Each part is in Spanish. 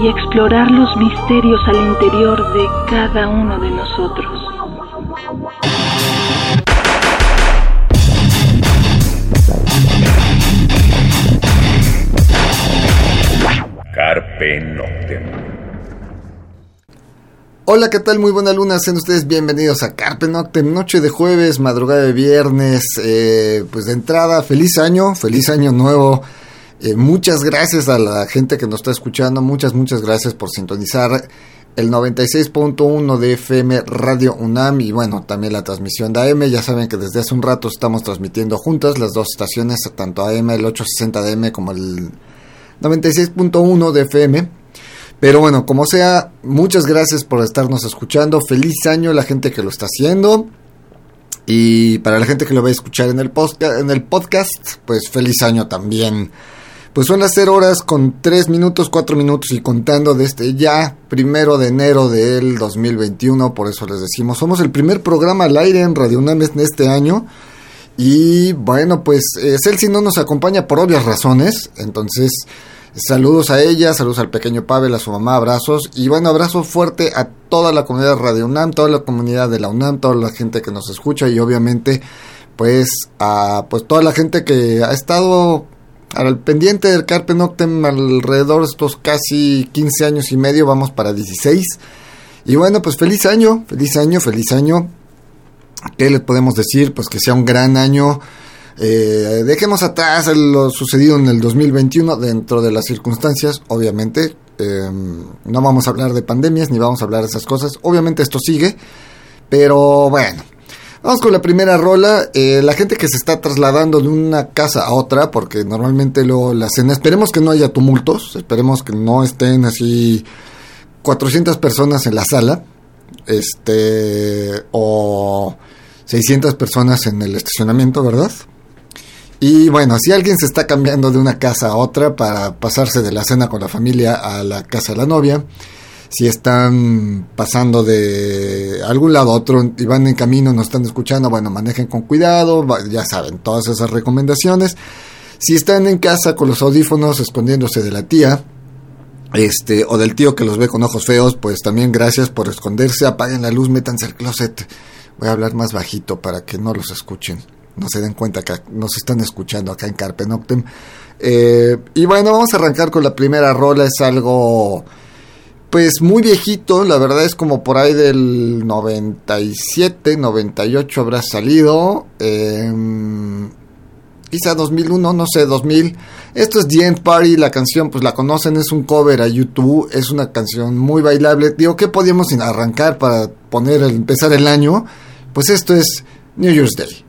y explorar los misterios al interior de cada uno de nosotros. Carpe Noctem. Hola, ¿qué tal? Muy buena luna, sean ustedes bienvenidos a Carpe Noctem, noche de jueves, madrugada de viernes, eh, pues de entrada, feliz año, feliz año nuevo, eh, muchas gracias a la gente que nos está escuchando, muchas, muchas gracias por sintonizar el 96.1 de FM Radio UNAM y bueno, también la transmisión de AM. Ya saben que desde hace un rato estamos transmitiendo juntas las dos estaciones, tanto AM, el 860 de AM como el 96.1 de FM. Pero bueno, como sea, muchas gracias por estarnos escuchando. Feliz año a la gente que lo está haciendo. Y para la gente que lo va a escuchar en el, en el podcast, pues feliz año también. Pues son las 0 horas con 3 minutos, 4 minutos y contando desde ya, primero de enero del 2021, por eso les decimos, somos el primer programa al aire en Radio UNAM en este año. Y bueno, pues eh, Celsi no nos acompaña por obvias razones, entonces saludos a ella, saludos al pequeño Pavel, a su mamá, abrazos y bueno, abrazo fuerte a toda la comunidad de Radio UNAM, toda la comunidad de la UNAM, toda la gente que nos escucha y obviamente pues a pues toda la gente que ha estado al pendiente del Carpe Noctem alrededor de estos casi 15 años y medio, vamos para 16. Y bueno, pues feliz año, feliz año, feliz año. ¿Qué les podemos decir? Pues que sea un gran año. Eh, dejemos atrás lo sucedido en el 2021 dentro de las circunstancias, obviamente. Em, no vamos a hablar de pandemias ni vamos a hablar de esas cosas. Obviamente esto sigue, pero bueno, Vamos con la primera rola. Eh, la gente que se está trasladando de una casa a otra, porque normalmente lo, la cena, esperemos que no haya tumultos, esperemos que no estén así 400 personas en la sala, este, o 600 personas en el estacionamiento, ¿verdad? Y bueno, si alguien se está cambiando de una casa a otra para pasarse de la cena con la familia a la casa de la novia, si están pasando de algún lado a otro y van en camino, no están escuchando, bueno, manejen con cuidado, ya saben, todas esas recomendaciones. Si están en casa con los audífonos escondiéndose de la tía, este, o del tío que los ve con ojos feos, pues también gracias por esconderse, apaguen la luz, métanse al closet. Voy a hablar más bajito para que no los escuchen, no se den cuenta que nos están escuchando acá en Carpe Noctem. Eh, y bueno, vamos a arrancar con la primera rola, es algo pues muy viejito, la verdad es como por ahí del 97, 98 habrá salido. Eh, quizá 2001, no sé, 2000. Esto es The End Party, la canción, pues la conocen, es un cover a YouTube, es una canción muy bailable. Digo, ¿qué podíamos arrancar para poner, empezar el año? Pues esto es New Year's Day.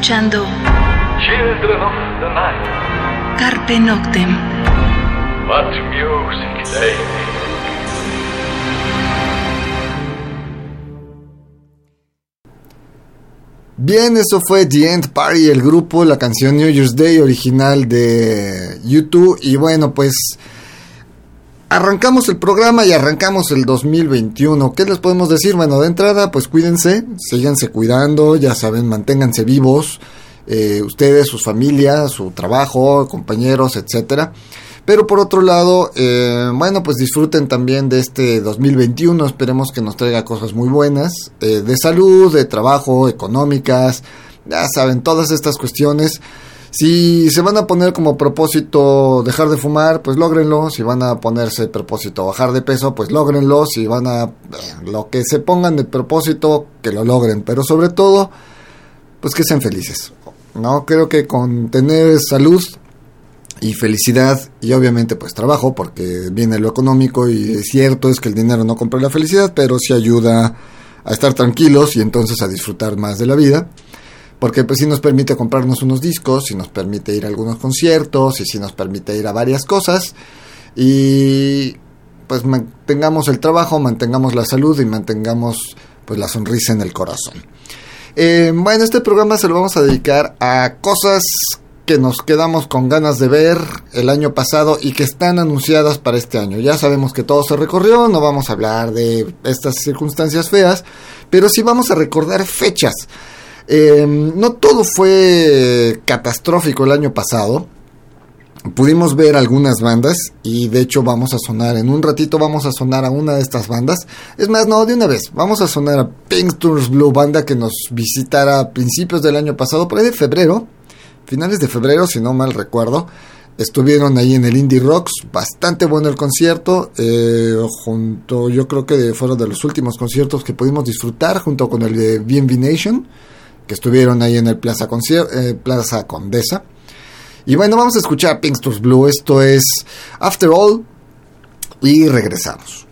Escuchando Children of the Night. Carpe Noctem. What music they. Bien, eso fue The End Party, el grupo, la canción New Year's Day original de YouTube. Y bueno, pues arrancamos el programa y arrancamos el 2021. ¿Qué les podemos decir? Bueno, de entrada, pues cuídense, síganse cuidando, ya saben, manténganse vivos. eh, ustedes, sus familias, su trabajo, compañeros, etcétera. Pero por otro lado, eh, bueno, pues disfruten también de este 2021. Esperemos que nos traiga cosas muy buenas, eh, de salud, de trabajo, económicas, ya saben, todas estas cuestiones. Si se van a poner como propósito dejar de fumar, pues lógrenlo. Si van a ponerse propósito bajar de peso, pues lógrenlo. Si van a eh, lo que se pongan de propósito, que lo logren. Pero sobre todo, pues que sean felices. No creo que con tener salud y felicidad y obviamente pues trabajo porque viene lo económico y es cierto es que el dinero no compra la felicidad pero sí ayuda a estar tranquilos y entonces a disfrutar más de la vida porque pues sí nos permite comprarnos unos discos, sí nos permite ir a algunos conciertos y sí nos permite ir a varias cosas y pues mantengamos el trabajo, mantengamos la salud y mantengamos pues la sonrisa en el corazón. Eh, bueno, este programa se lo vamos a dedicar a cosas que nos quedamos con ganas de ver el año pasado y que están anunciadas para este año. Ya sabemos que todo se recorrió, no vamos a hablar de estas circunstancias feas, pero sí vamos a recordar fechas. Eh, no todo fue catastrófico el año pasado. Pudimos ver algunas bandas y de hecho vamos a sonar, en un ratito vamos a sonar a una de estas bandas. Es más, no, de una vez, vamos a sonar a Tours Blue, banda que nos visitara a principios del año pasado, por ahí de febrero, finales de febrero, si no mal recuerdo. Estuvieron ahí en el Indie Rocks, bastante bueno el concierto, eh, junto, yo creo que fueron de los últimos conciertos que pudimos disfrutar, junto con el de BNB Nation, que estuvieron ahí en el Plaza, eh, Plaza Condesa. Y bueno, vamos a escuchar Pinksters Blue, esto es After All, y regresamos.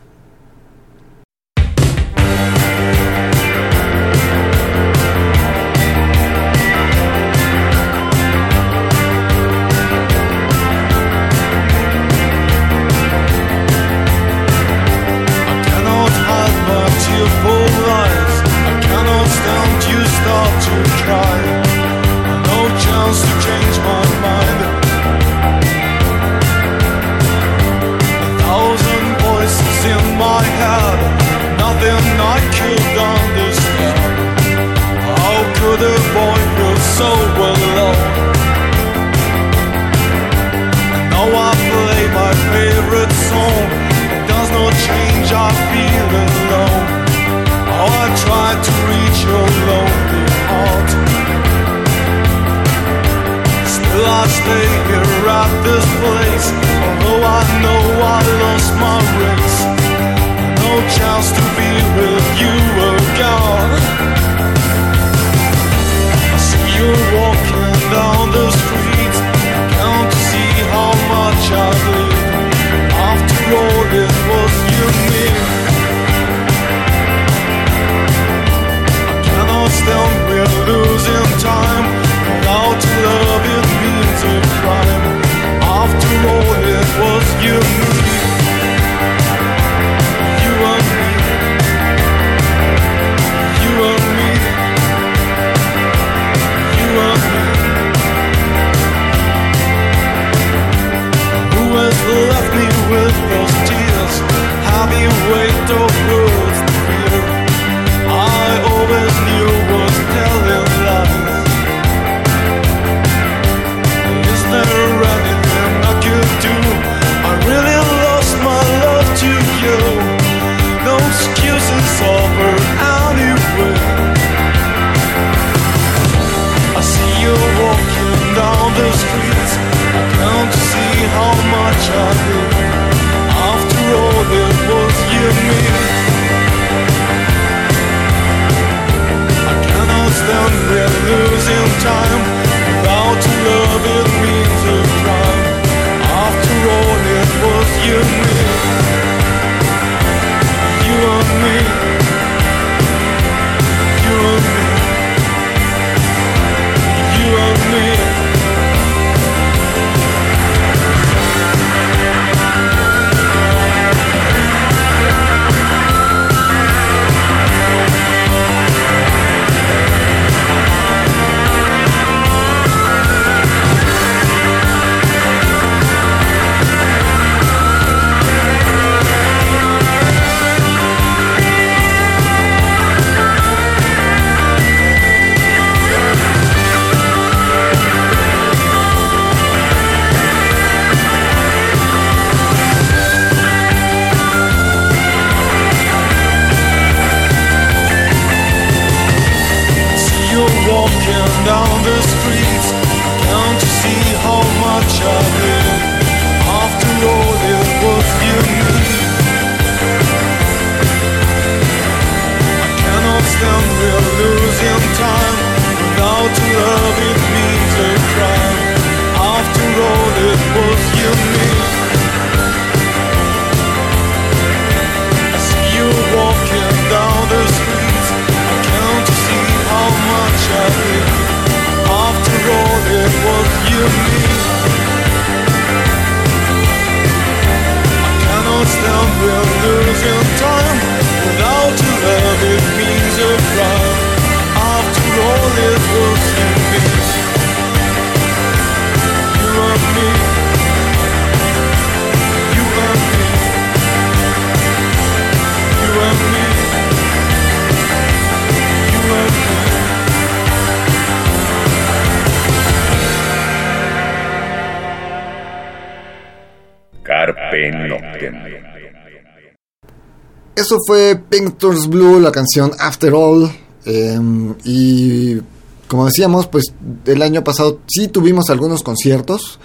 Eso fue Pictures Blue, la canción After All. eh, y como decíamos, pues el año pasado sí tuvimos algunos conciertos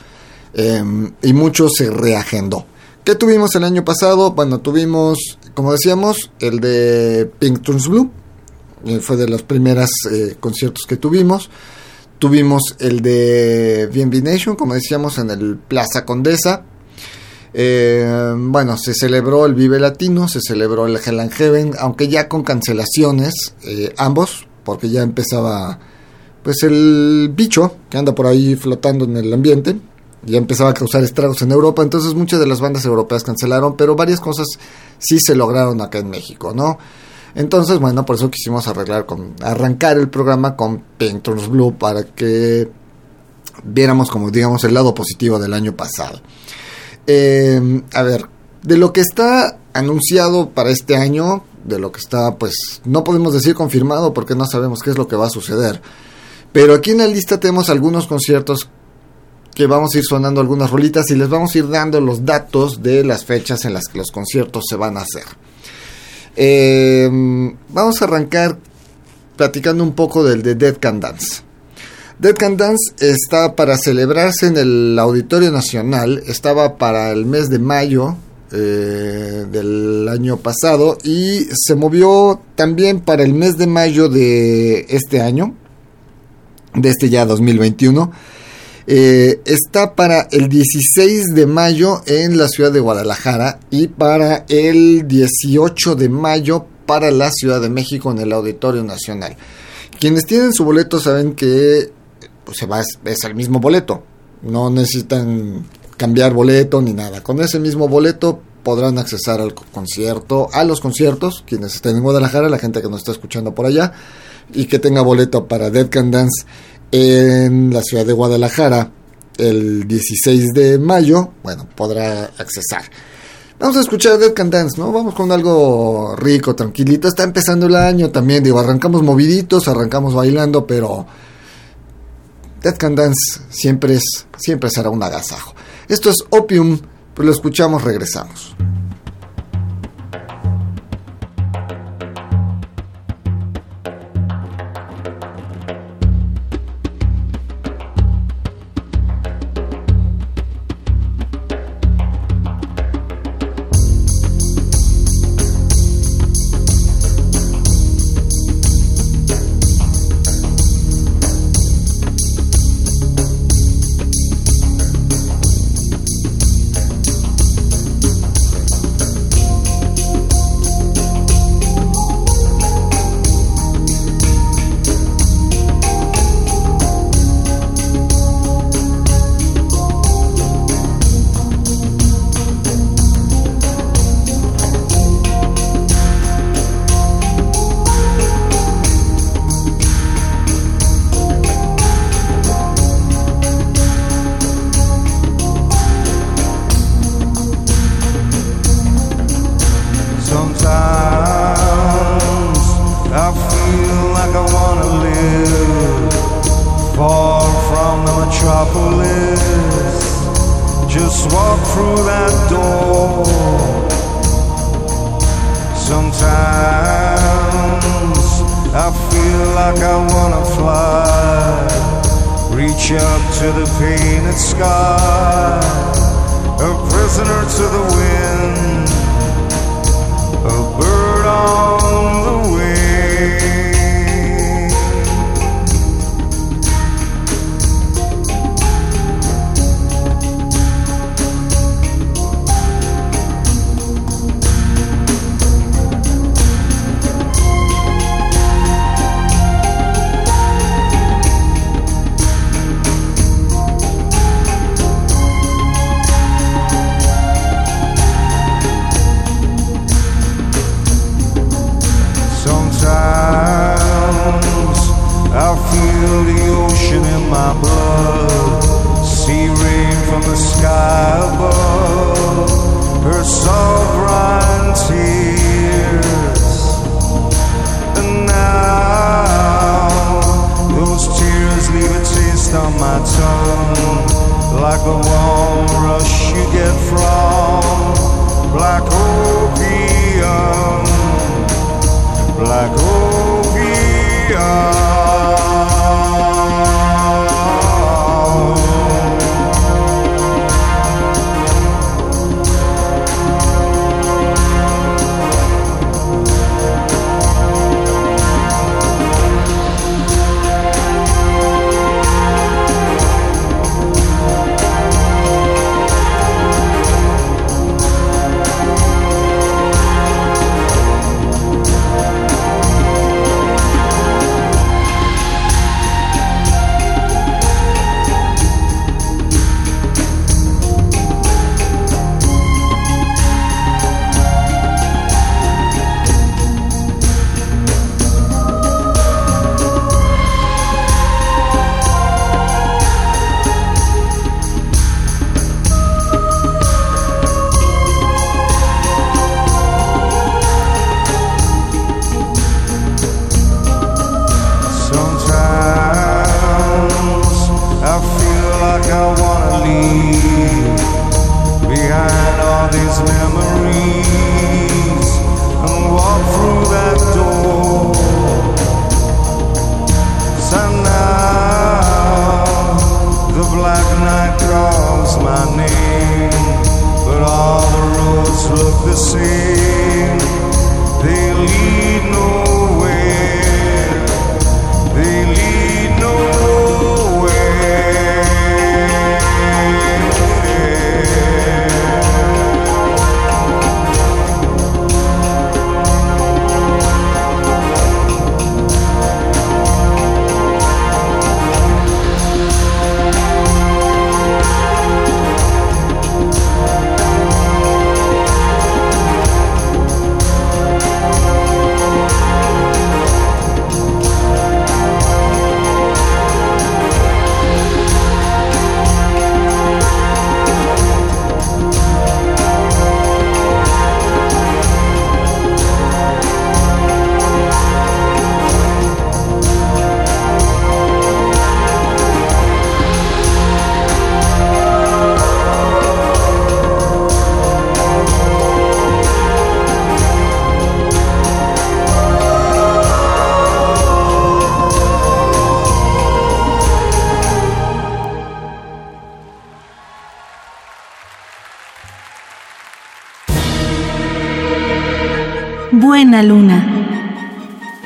eh, y mucho se reagendó. ¿Qué tuvimos el año pasado? Bueno, tuvimos, como decíamos, el de Pictures Blue. eh, fue de los primeros eh, conciertos que tuvimos. Tuvimos el de BNB Nation, como decíamos, en el Plaza Condesa. Eh, bueno, se celebró el Vive Latino, se celebró el Hell Heaven, aunque ya con cancelaciones, eh, ambos, porque ya empezaba pues el bicho que anda por ahí flotando en el ambiente, ya empezaba a causar estragos en Europa, entonces muchas de las bandas europeas cancelaron, pero varias cosas sí se lograron acá en México, ¿no? Entonces, bueno, por eso quisimos arreglar con arrancar el programa con Painters Blue para que viéramos como digamos el lado positivo del año pasado. Eh, a ver, de lo que está anunciado para este año, de lo que está, pues, no podemos decir confirmado porque no sabemos qué es lo que va a suceder. Pero aquí en la lista tenemos algunos conciertos que vamos a ir sonando algunas rolitas y les vamos a ir dando los datos de las fechas en las que los conciertos se van a hacer. Eh, vamos a arrancar platicando un poco del de Dead Can Dance. Dead Can Dance está para celebrarse en el Auditorio Nacional, estaba para el mes de mayo eh, del año pasado y se movió también para el mes de mayo de este año, de este ya 2021. Eh, está para el 16 de mayo en la ciudad de Guadalajara y para el 18 de mayo para la Ciudad de México en el Auditorio Nacional. Quienes tienen su boleto saben que pues, se va, es el mismo boleto. No necesitan cambiar boleto ni nada. Con ese mismo boleto podrán accesar al concierto, a los conciertos, quienes estén en Guadalajara, la gente que nos está escuchando por allá, y que tenga boleto para Dead Can Dance en la ciudad de Guadalajara el 16 de mayo, bueno, podrá accesar. Vamos a escuchar Dead Can Dance, ¿no? Vamos con algo rico, tranquilito. Está empezando el año también, digo, arrancamos moviditos, arrancamos bailando, pero Dead Can Dance siempre es siempre será un agasajo. Esto es Opium, pues lo escuchamos, regresamos.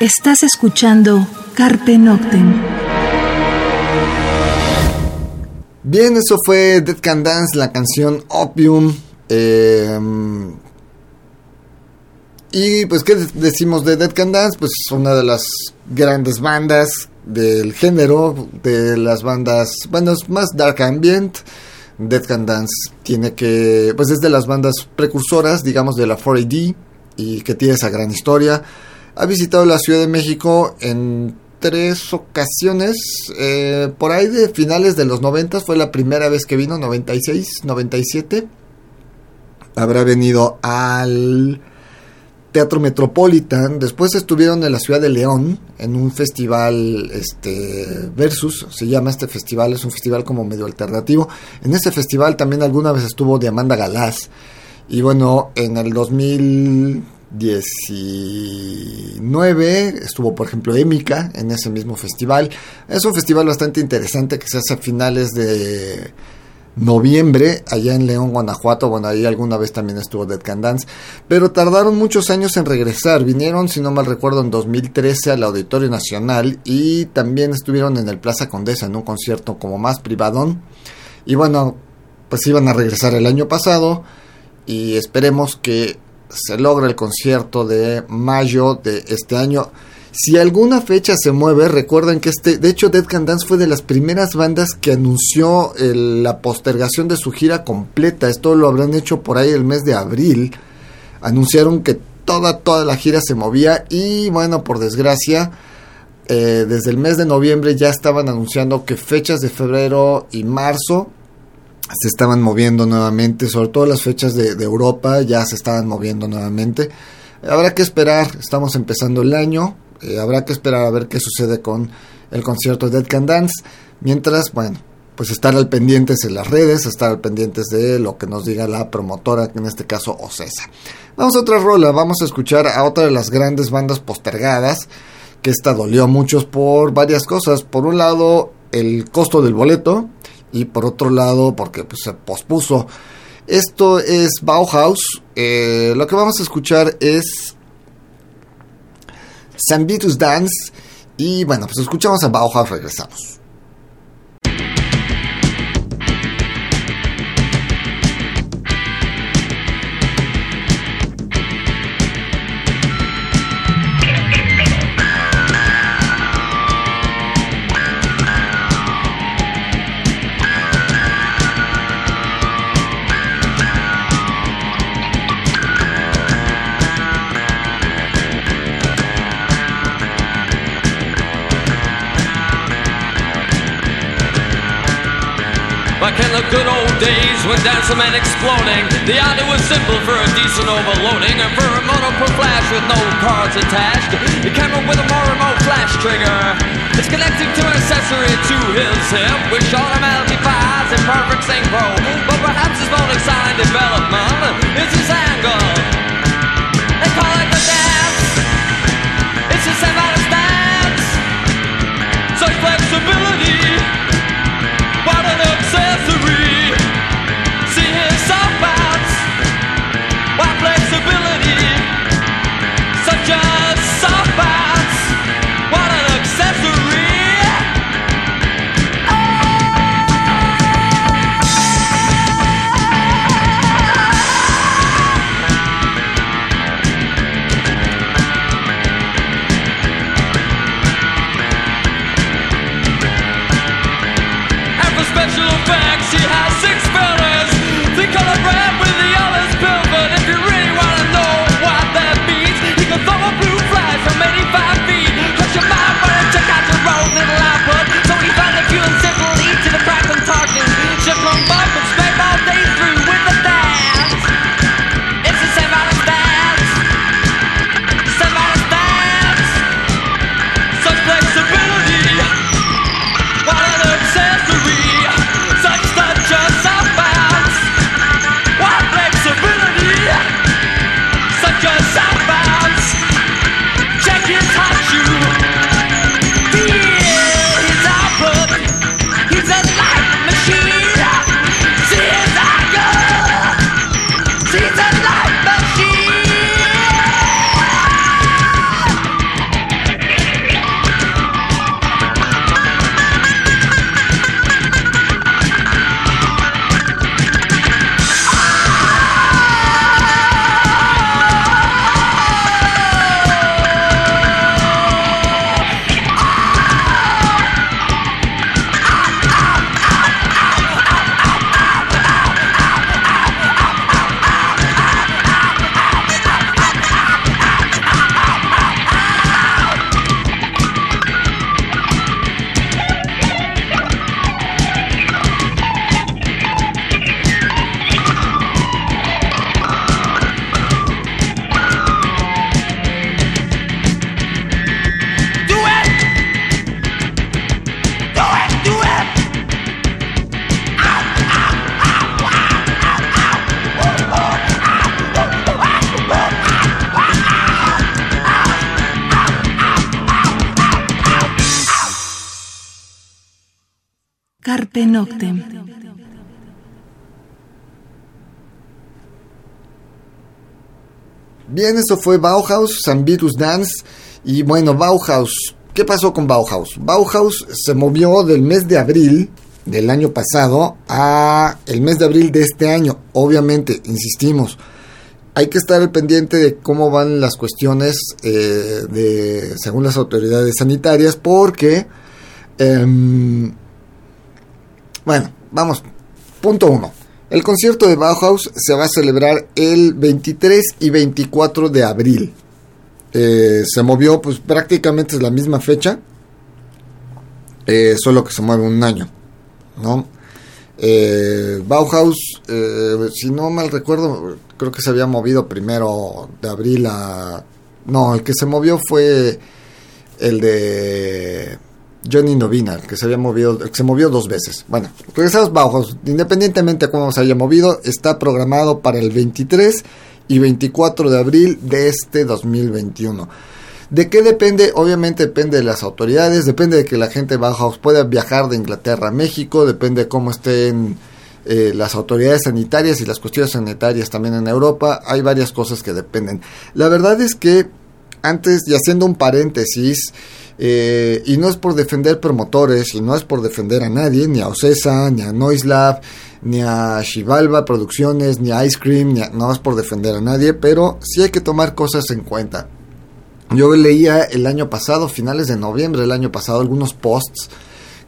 Estás escuchando Carpe Noctem. Bien, eso fue Dead Can Dance, la canción Opium. eh, y pues, ¿qué decimos de Dead Can Dance? Pues una de las grandes bandas del género, de las bandas, bandas más dark ambient. Dead Can Dance tiene que, pues es de las bandas precursoras, digamos, de la 4AD y que tiene esa gran historia. Ha visitado la Ciudad de México en tres ocasiones, eh, por ahí de finales de los 90 fue la primera vez que vino, 96, 97. Habrá venido al Teatro Metropolitan, después estuvieron en la ciudad de León en un festival este Versus, se llama este festival, es un festival como medio alternativo. En ese festival también alguna vez estuvo Diamanda Galás. Y bueno, en el 2019 estuvo, por ejemplo, Émica en ese mismo festival. Es un festival bastante interesante que se hace a finales de noviembre allá en León, Guanajuato. Bueno, ahí alguna vez también estuvo Dead Can Dance. Pero tardaron muchos años en regresar. Vinieron, si no mal recuerdo, en 2013 al Auditorio Nacional y también estuvieron en el Plaza Condesa en un concierto como más privadón. Y bueno, pues iban a regresar el año pasado y esperemos que se logre el concierto de mayo de este año. Si alguna fecha se mueve, recuerden que este, de hecho Dead Can Dance fue de las primeras bandas que anunció la postergación de su gira completa. Esto lo habrán hecho por ahí el mes de abril. Anunciaron que toda, toda la gira se movía y bueno, por desgracia, eh, desde el mes de noviembre ya estaban anunciando que fechas de febrero y marzo se estaban moviendo nuevamente, sobre todo las fechas de, Europa ya se estaban moviendo nuevamente. Habrá que esperar, estamos empezando el año, eh, habrá que esperar a ver qué sucede con el concierto de Dead Can Dance. Mientras, bueno, pues estar al pendientes en las redes, estar al pendientes de lo que nos diga la promotora, que en este caso Ocesa. Vamos a otra rola, vamos a escuchar a otra de las grandes bandas postergadas, que esta dolió a muchos por varias cosas. Por un lado, el costo del boleto y por otro lado, porque pues, se pospuso. Esto es Bauhaus. Eh, lo que vamos a escuchar es Sambitus Dance. Y bueno, pues escuchamos a Bauhaus, regresamos. Good old days when dancing meant exploding. The idea was simple for a decent overloading and for a mono per flash with no cards attached. The camera with a more remote flash trigger. It's connected to an accessory to his hip, which automatically fires in perfect synchro. But perhaps his bonus sign development is his angle. Bien, eso fue Bauhaus, Sambitus Dance. Y bueno, Bauhaus, ¿qué pasó con Bauhaus? Bauhaus se movió del mes de abril del año pasado a el mes de abril de este año. Obviamente, insistimos, hay que estar al pendiente de cómo van las cuestiones eh, de según las autoridades sanitarias, porque em, bueno, vamos, punto uno. El concierto de Bauhaus se va a celebrar el 23 y 24 de abril. Eh, se movió, pues prácticamente es la misma fecha, eh, solo que se mueve un año, ¿no? Eh, Bauhaus, si no mal recuerdo, creo que se había movido primero de abril a... No, el que se movió fue el de Johnny Novina, que se había movido, se movió dos veces. Bueno, regresamos bajos, independientemente de cómo se haya movido, está programado para el 23 y 24 de abril de este 2021. ¿De qué depende? Obviamente depende de las autoridades, depende de que la gente Bauhaus pueda viajar de Inglaterra a México, depende de cómo estén eh, las autoridades sanitarias y las cuestiones sanitarias también en Europa. Hay varias cosas que dependen. La verdad es que antes, y haciendo un paréntesis, eh, y no es por defender promotores, y no es por defender a nadie, ni a Ocesa, ni a Noislab, ni a Shivalba Producciones, ni a Ice Cream, ni no es por defender a nadie, pero sí hay que tomar cosas en cuenta. Yo leía el año pasado, finales de noviembre del año pasado, algunos posts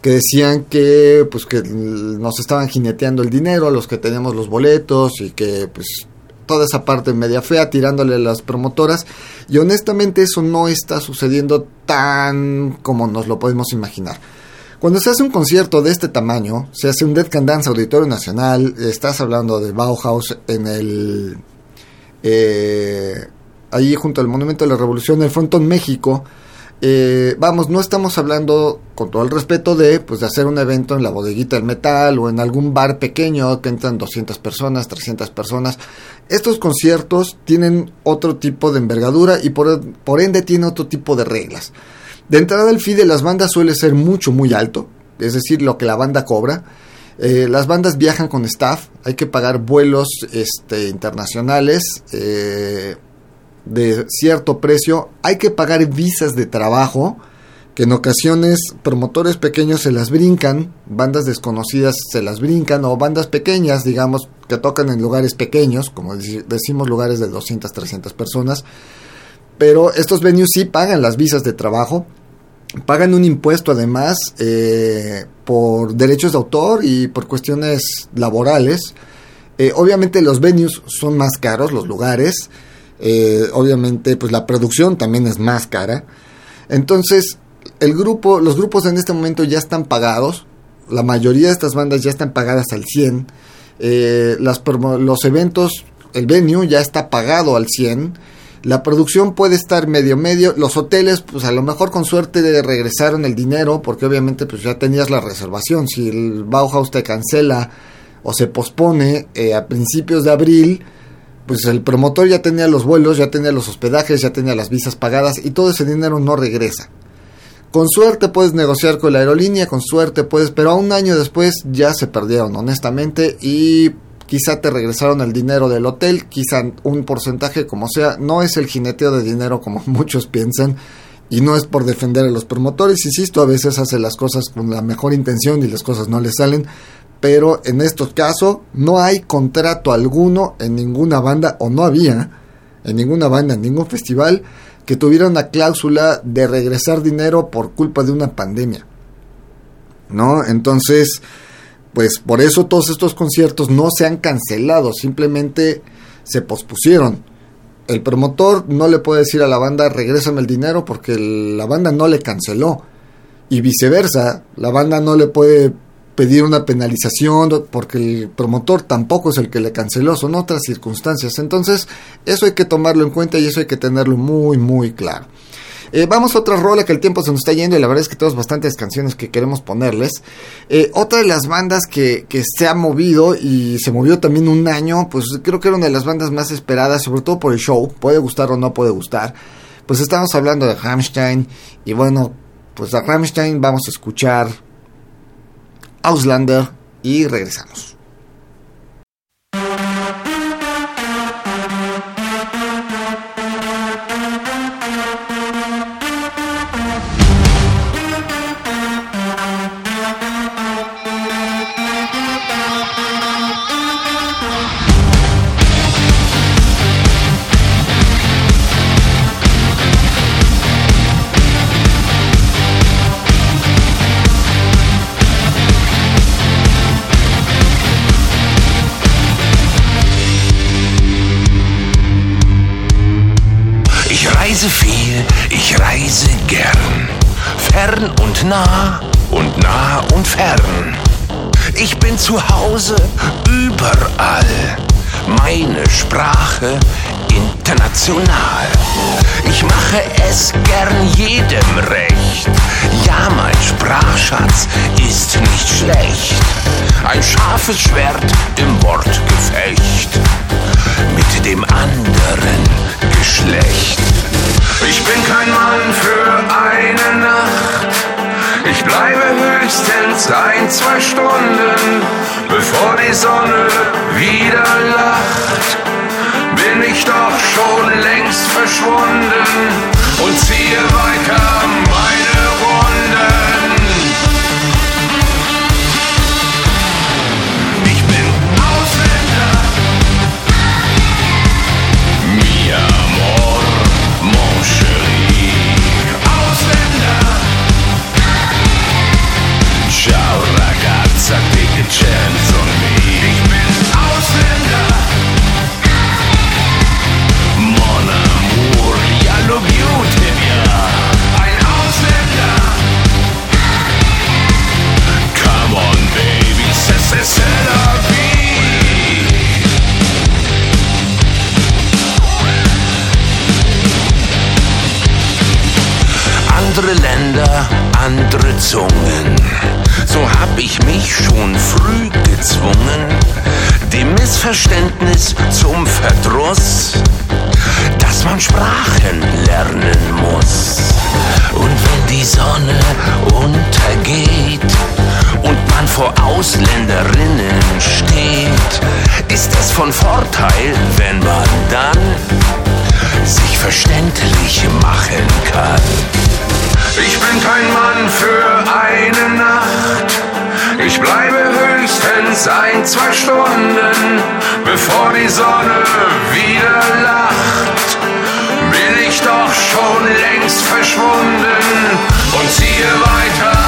que decían que pues que nos estaban jineteando el dinero a los que teníamos los boletos y que pues toda esa parte media fea tirándole a las promotoras y honestamente eso no está sucediendo tan como nos lo podemos imaginar. Cuando se hace un concierto de este tamaño, se hace un Dead Can Dance Auditorio Nacional, estás hablando de Bauhaus en el eh, ahí junto al Monumento de la Revolución, el Frontón México. Eh, vamos, no estamos hablando, con todo el respeto, de, pues, de hacer un evento en la bodeguita del metal o en algún bar pequeño que entran 200 personas, 300 personas. Estos conciertos tienen otro tipo de envergadura y por, ende tienen otro tipo de reglas. De entrada, el fee de las bandas suele ser mucho, muy alto, es decir, lo que la banda cobra. Eh, las bandas viajan con staff, hay que pagar vuelos este, internacionales. Eh, de cierto precio, hay que pagar visas de trabajo, que en ocasiones promotores pequeños se las brincan, bandas desconocidas se las brincan, o bandas pequeñas, digamos, que tocan en lugares pequeños, como decimos, lugares de 200, 300 personas. Pero estos venues sí pagan las visas de trabajo, pagan un impuesto además eh, por derechos de autor y por cuestiones laborales. Eh, obviamente los venues son más caros, los lugares. Eh, obviamente, pues la producción también es más cara. Entonces, el grupo, los grupos en este momento ya están pagados. La mayoría de estas bandas ya están pagadas al 100. Eh, los eventos, el venue ya está pagado al 100. La producción puede estar medio medio. Los hoteles, pues a lo mejor con suerte de regresaron el dinero, porque obviamente pues ya tenías la reservación. Si el Bauhaus te cancela o se pospone eh, a principios de abril, pues el promotor ya tenía los vuelos, ya tenía los hospedajes, ya tenía las visas pagadas y todo ese dinero no regresa. Con suerte puedes negociar con la aerolínea, con suerte puedes, pero a un año después ya se perdieron, honestamente, y quizá te regresaron el dinero del hotel, quizá un porcentaje como sea, no es el jineteo de dinero como muchos piensan, y no es por defender a los promotores, insisto, a veces hace las cosas con la mejor intención y las cosas no le salen, pero en estos casos no hay contrato alguno en ninguna banda, o no había en ninguna banda, en ningún festival, que tuviera una cláusula de regresar dinero por culpa de una pandemia. ¿No? Entonces, pues por eso todos estos conciertos no se han cancelado, simplemente se pospusieron. El promotor no le puede decir a la banda, regrésame el dinero, porque la banda no le canceló. Y viceversa, la banda no le puede pedir una penalización porque el promotor tampoco es el que le canceló, son otras circunstancias. Entonces, eso hay que tomarlo en cuenta y eso hay que tenerlo muy, muy claro. Eh, vamos a otra rola que el tiempo se nos está yendo y la verdad es que tenemos bastantes canciones que queremos ponerles. Eh, otra de las bandas que, que, se ha movido y se movió también un año, pues creo que era una de las bandas más esperadas, sobre todo por el show, puede gustar o no puede gustar. Pues estamos hablando de Rammstein y bueno, pues a Rammstein vamos a escuchar Auslander y regresamos. Zu Hause überall. Meine Sprache international. Ich mache es gern jedem recht. Ja, mein Sprachschatz ist nicht schlecht. Ein scharfes Schwert im Wortgefecht mit dem anderen Geschlecht. Ich bin kein Mann für eine Nacht. Bleibe höchstens ein, zwei Stunden, bevor die Sonne wieder lacht. Bin ich doch schon längst verschwunden und ziehe weiter meine andere Zungen. So hab ich mich schon früh gezwungen, dem Missverständnis zum Verdruss, dass man Sprachen lernen muss. Und wenn die Sonne untergeht und man vor Ausländerinnen steht, ist es von Vorteil, wenn man dann sich verständlich machen kann. Ich bin kein Mann für eine Nacht. Ich bleibe höchstens ein, zwei Stunden, bevor die Sonne wieder lacht. Bin ich doch schon längst verschwunden und ziehe weiter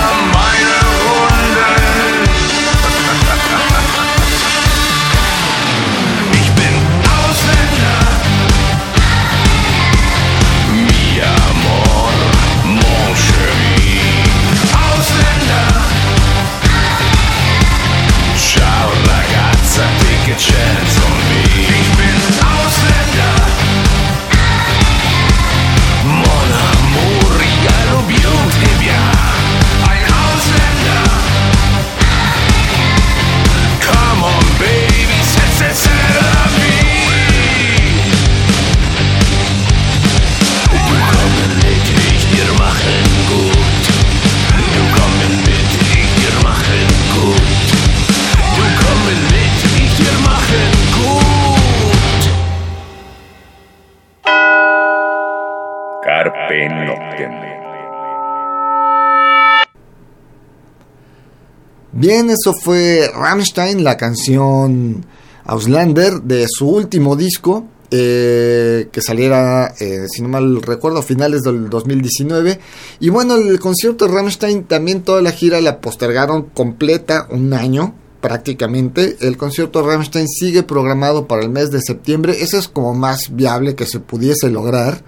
Bien, eso fue Rammstein, la canción Auslander de su último disco, eh, que saliera, eh, si no mal recuerdo, a finales del 2019. Y bueno, el concierto de Rammstein también toda la gira la postergaron completa un año prácticamente. El concierto de Rammstein sigue programado para el mes de septiembre. Eso es como más viable que se pudiese lograr,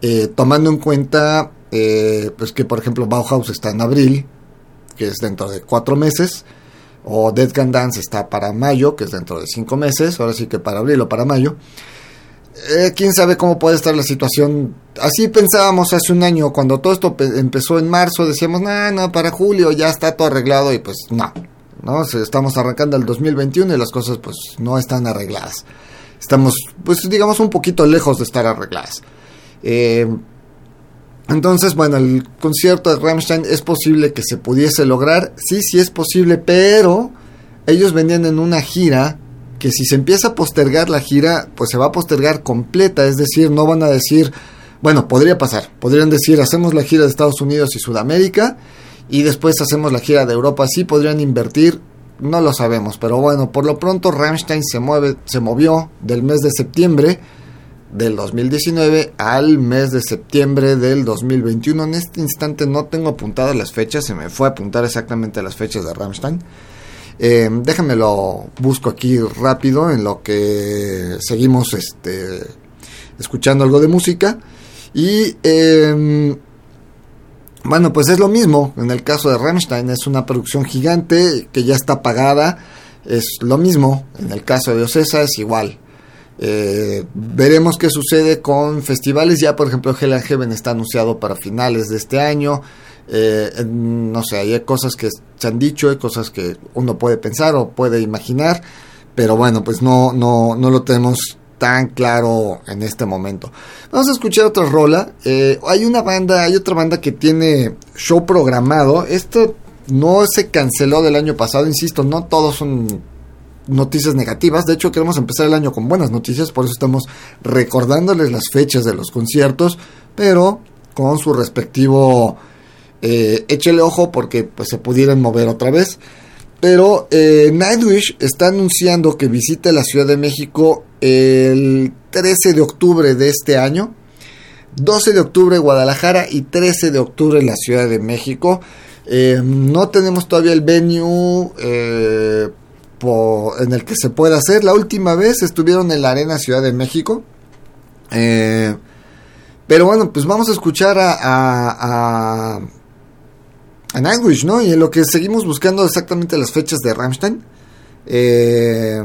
eh, tomando en cuenta eh, pues que por ejemplo Bauhaus está en abril, que es dentro de cuatro meses, o Dead Can Dance está para mayo, que es dentro de cinco meses, ahora sí que para abril o para mayo. Eh, quién sabe cómo puede estar la situación. Así pensábamos hace un año, cuando todo esto pe- empezó en marzo, decíamos, no, no, para julio ya está todo arreglado y pues no, no, estamos arrancando el 2021 y las cosas pues no están arregladas. Estamos, pues digamos, un poquito lejos de estar arregladas. Eh, entonces, bueno, el concierto de Rammstein es posible que se pudiese lograr. Sí, sí es posible, pero ellos venían en una gira que si se empieza a postergar la gira, pues se va a postergar completa. Es decir, no van a decir, bueno, podría pasar. Podrían decir, hacemos la gira de Estados Unidos y Sudamérica y después hacemos la gira de Europa. Sí, podrían invertir. No lo sabemos, pero bueno, por lo pronto Rammstein se mueve, se movió del mes de septiembre del 2019 al mes de septiembre del 2021. En este instante no tengo apuntadas las fechas, se me fue a apuntar exactamente las fechas de Rammstein. Eh, déjenme lo busco aquí rápido en lo que seguimos este, escuchando algo de música. Y eh, bueno, pues es lo mismo. En el caso de Rammstein es una producción gigante que ya está pagada. Es lo mismo. En el caso de Ocesa es igual. Eh, veremos qué sucede con festivales. Ya, por ejemplo, Hell and Heaven está anunciado para finales de este año. Eh, no sé, hay cosas que se han dicho, hay cosas que uno puede pensar o puede imaginar, pero bueno, pues no, no, no lo tenemos tan claro en este momento. Vamos a escuchar otra rola. Eh, hay una banda, hay otra banda que tiene show programado. Esto no se canceló del año pasado, insisto, no todos son noticias negativas. De hecho, queremos empezar el año con buenas noticias, por eso estamos recordándoles las fechas de los conciertos, pero con su respectivo eh, échele ojo porque pues se pudieran mover otra vez. Pero eh, Nightwish está anunciando que visite la Ciudad de México el 13 de octubre de este año. 12 de octubre Guadalajara y 13 de octubre la Ciudad de México. Eh, no tenemos todavía el venue eh, en el que se pueda hacer. La última vez estuvieron en la Arena Ciudad de México. pero bueno, pues vamos a escuchar a, a a Nightwish, ¿no? Y en lo que seguimos buscando exactamente las fechas de Rammstein, eh,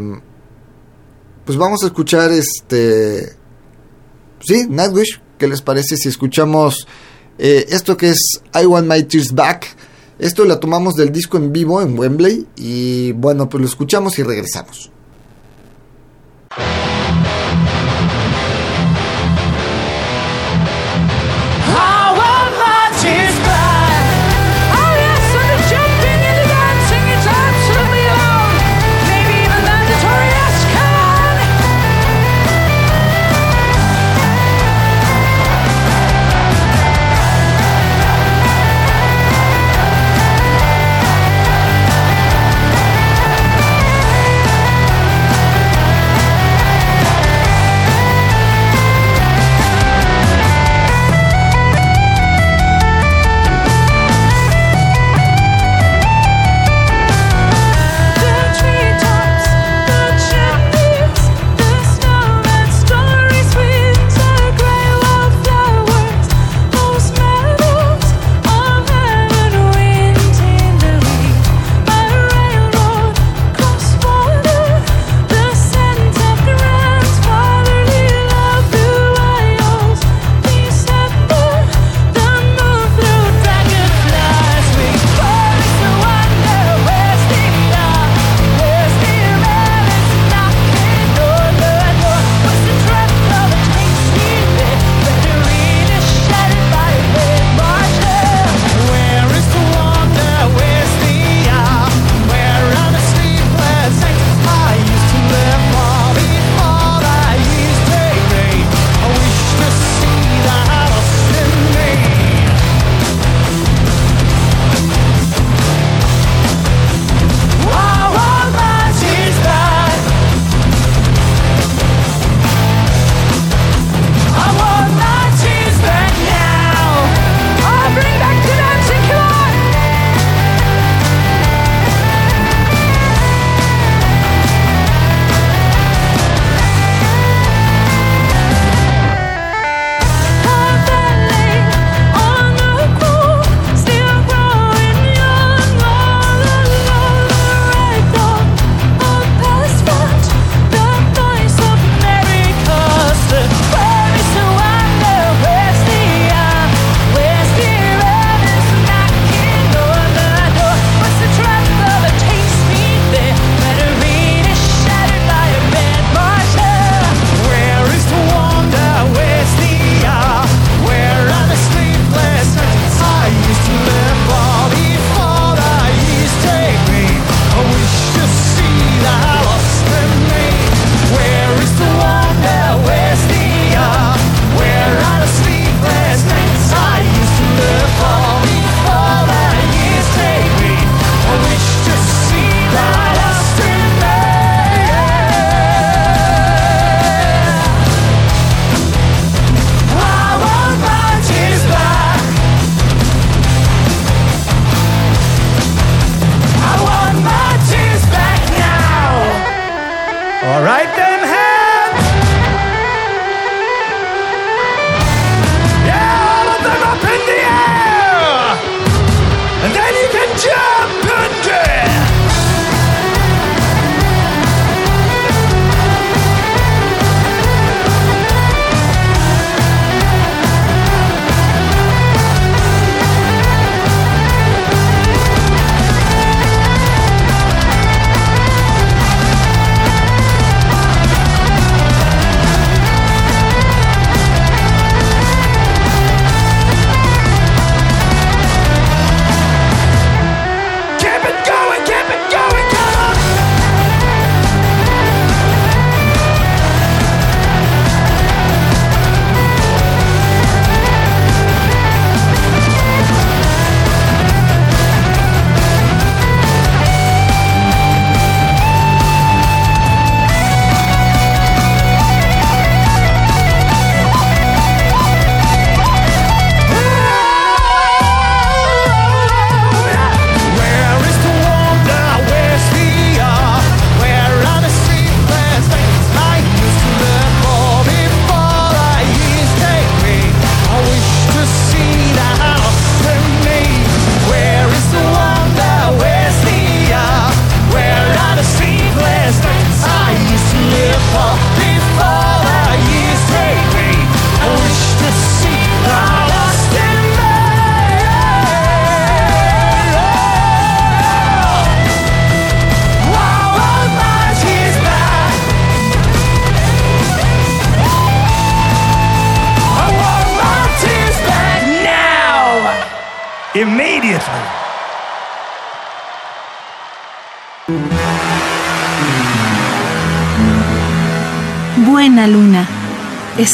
pues vamos a escuchar este, sí, Nightwish. ¿Qué les parece si escuchamos eh, esto que es I Want My Tears Back? Esto lo tomamos del disco en vivo en Wembley y bueno, pues lo escuchamos y regresamos.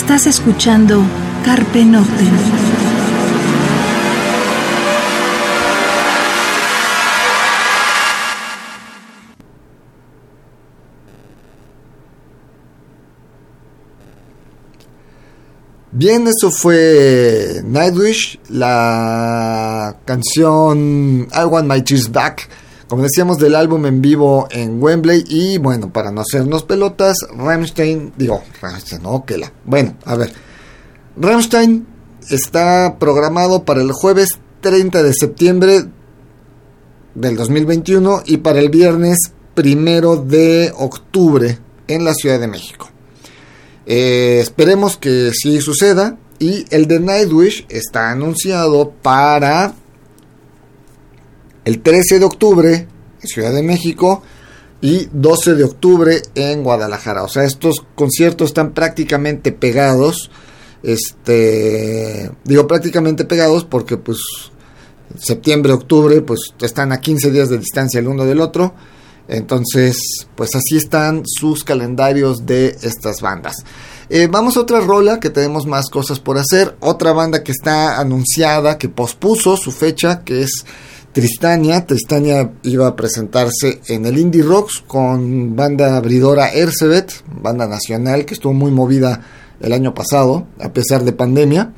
Estás escuchando Carpe Noctem. Bien, eso fue Nightwish, la canción I Want My Tears Back, como decíamos del álbum en vivo en Wembley y bueno, para no hacernos pelotas, Rammstein, digo, Rammstein, no, que la, bueno, a ver, Rammstein está programado para el jueves 30 de septiembre del 2021 y para el viernes primero de octubre en la Ciudad de México. Eh, esperemos que sí suceda. Y el de Nightwish está anunciado para el 13 de octubre en Ciudad de México y 12 de octubre en Guadalajara. O sea, estos conciertos están prácticamente pegados. Este, digo prácticamente pegados porque pues septiembre, octubre, pues están a 15 días de distancia el uno del otro. Entonces, pues así están sus calendarios de estas bandas. Eh, vamos a otra rola que tenemos más cosas por hacer. Otra banda que está anunciada, que pospuso su fecha, que es Tristania. Tristania iba a presentarse en el Indie Rocks con banda abridora Ercebet, banda nacional que estuvo muy movida el año pasado, a pesar de pandemia.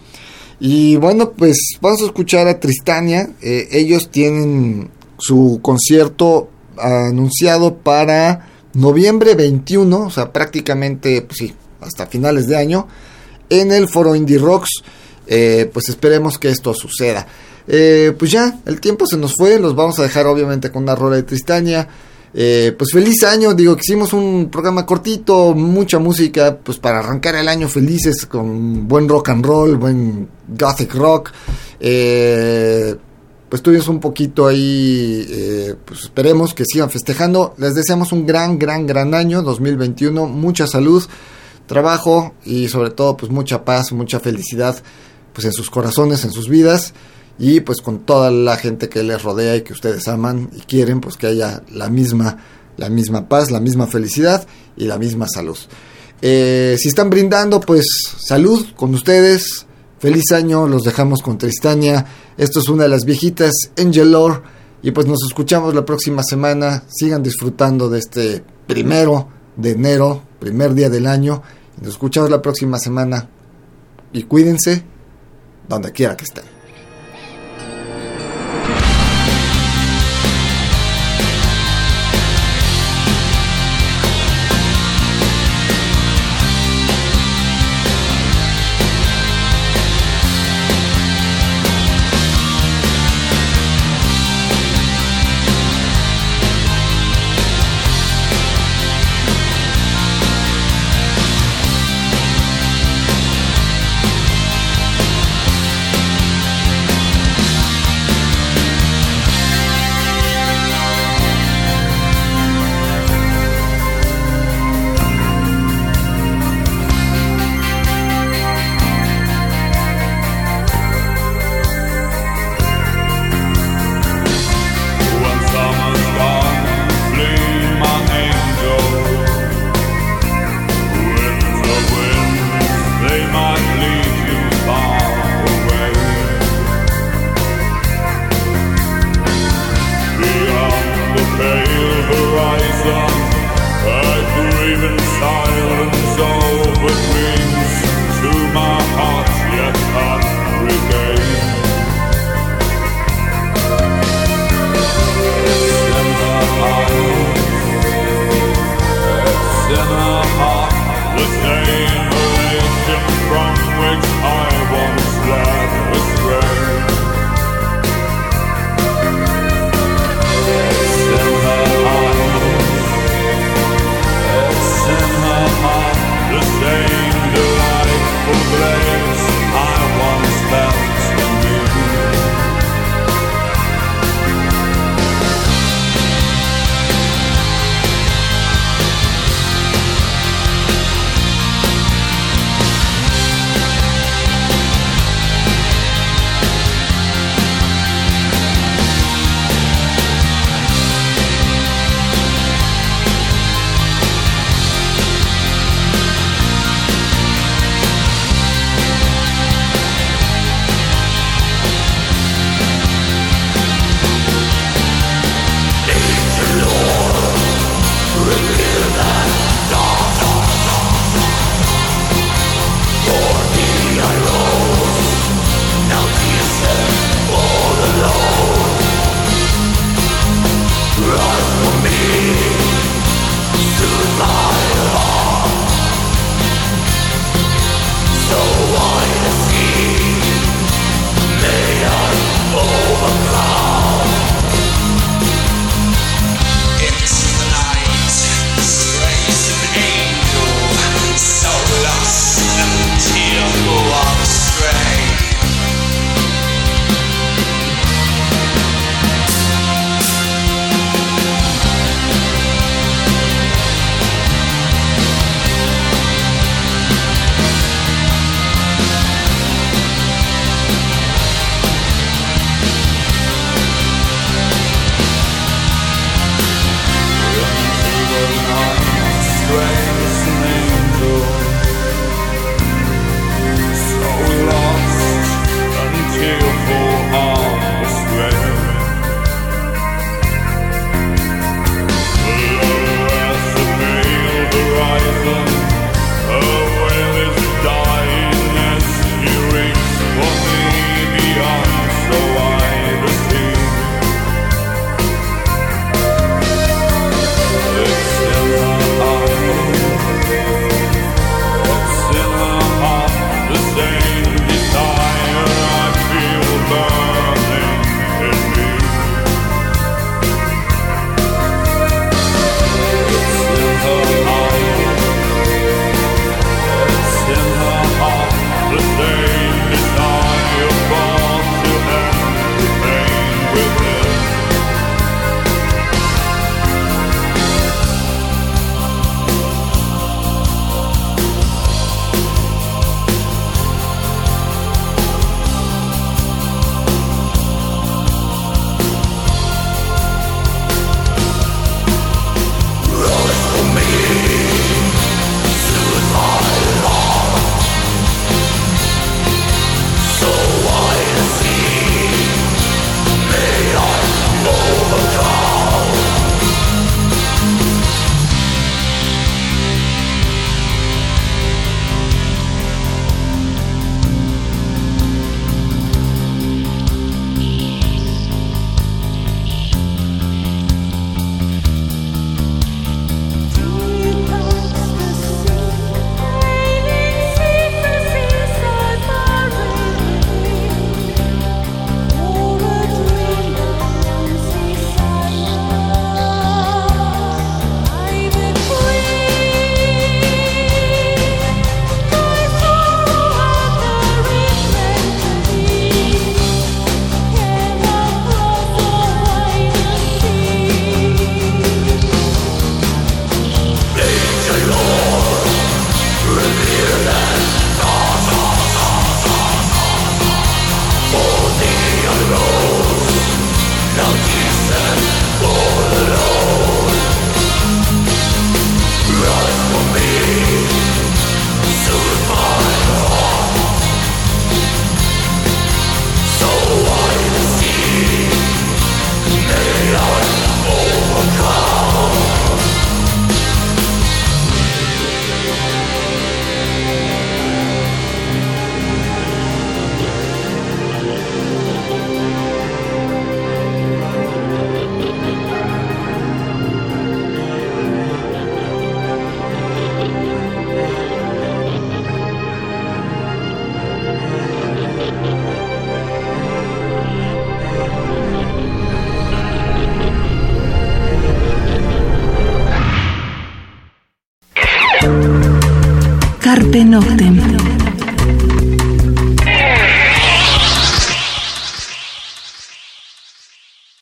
Y bueno, pues vamos a escuchar a Tristania. Eh, ellos tienen su concierto anunciado para noviembre 21, o sea, prácticamente, pues sí, hasta finales de año, en el foro Indie Rocks. Eh, pues esperemos que esto suceda. Eh, pues ya, el tiempo se nos fue, los vamos a dejar obviamente con una rola de Tristania. Eh, pues feliz año, digo que hicimos un programa cortito, mucha música, pues para arrancar el año felices con buen rock and roll, buen gothic rock. Eh, pues tuvimos un poquito ahí, eh, pues esperemos que sigan festejando. Les deseamos un gran, gran, gran año 2021, mucha salud, trabajo y sobre todo pues mucha paz, mucha felicidad pues en sus corazones, en sus vidas y pues con toda la gente que les rodea y que ustedes aman y quieren, pues que haya la misma, la misma paz, la misma felicidad y la misma salud. Eh, si están brindando, pues salud con ustedes, feliz año, los dejamos con Tristania. Esto es una de las viejitas, Angel Lore. Y pues nos escuchamos la próxima semana. Sigan disfrutando de este primero de enero, primer día del año. Nos escuchamos la próxima semana. Y cuídense donde quiera que estén.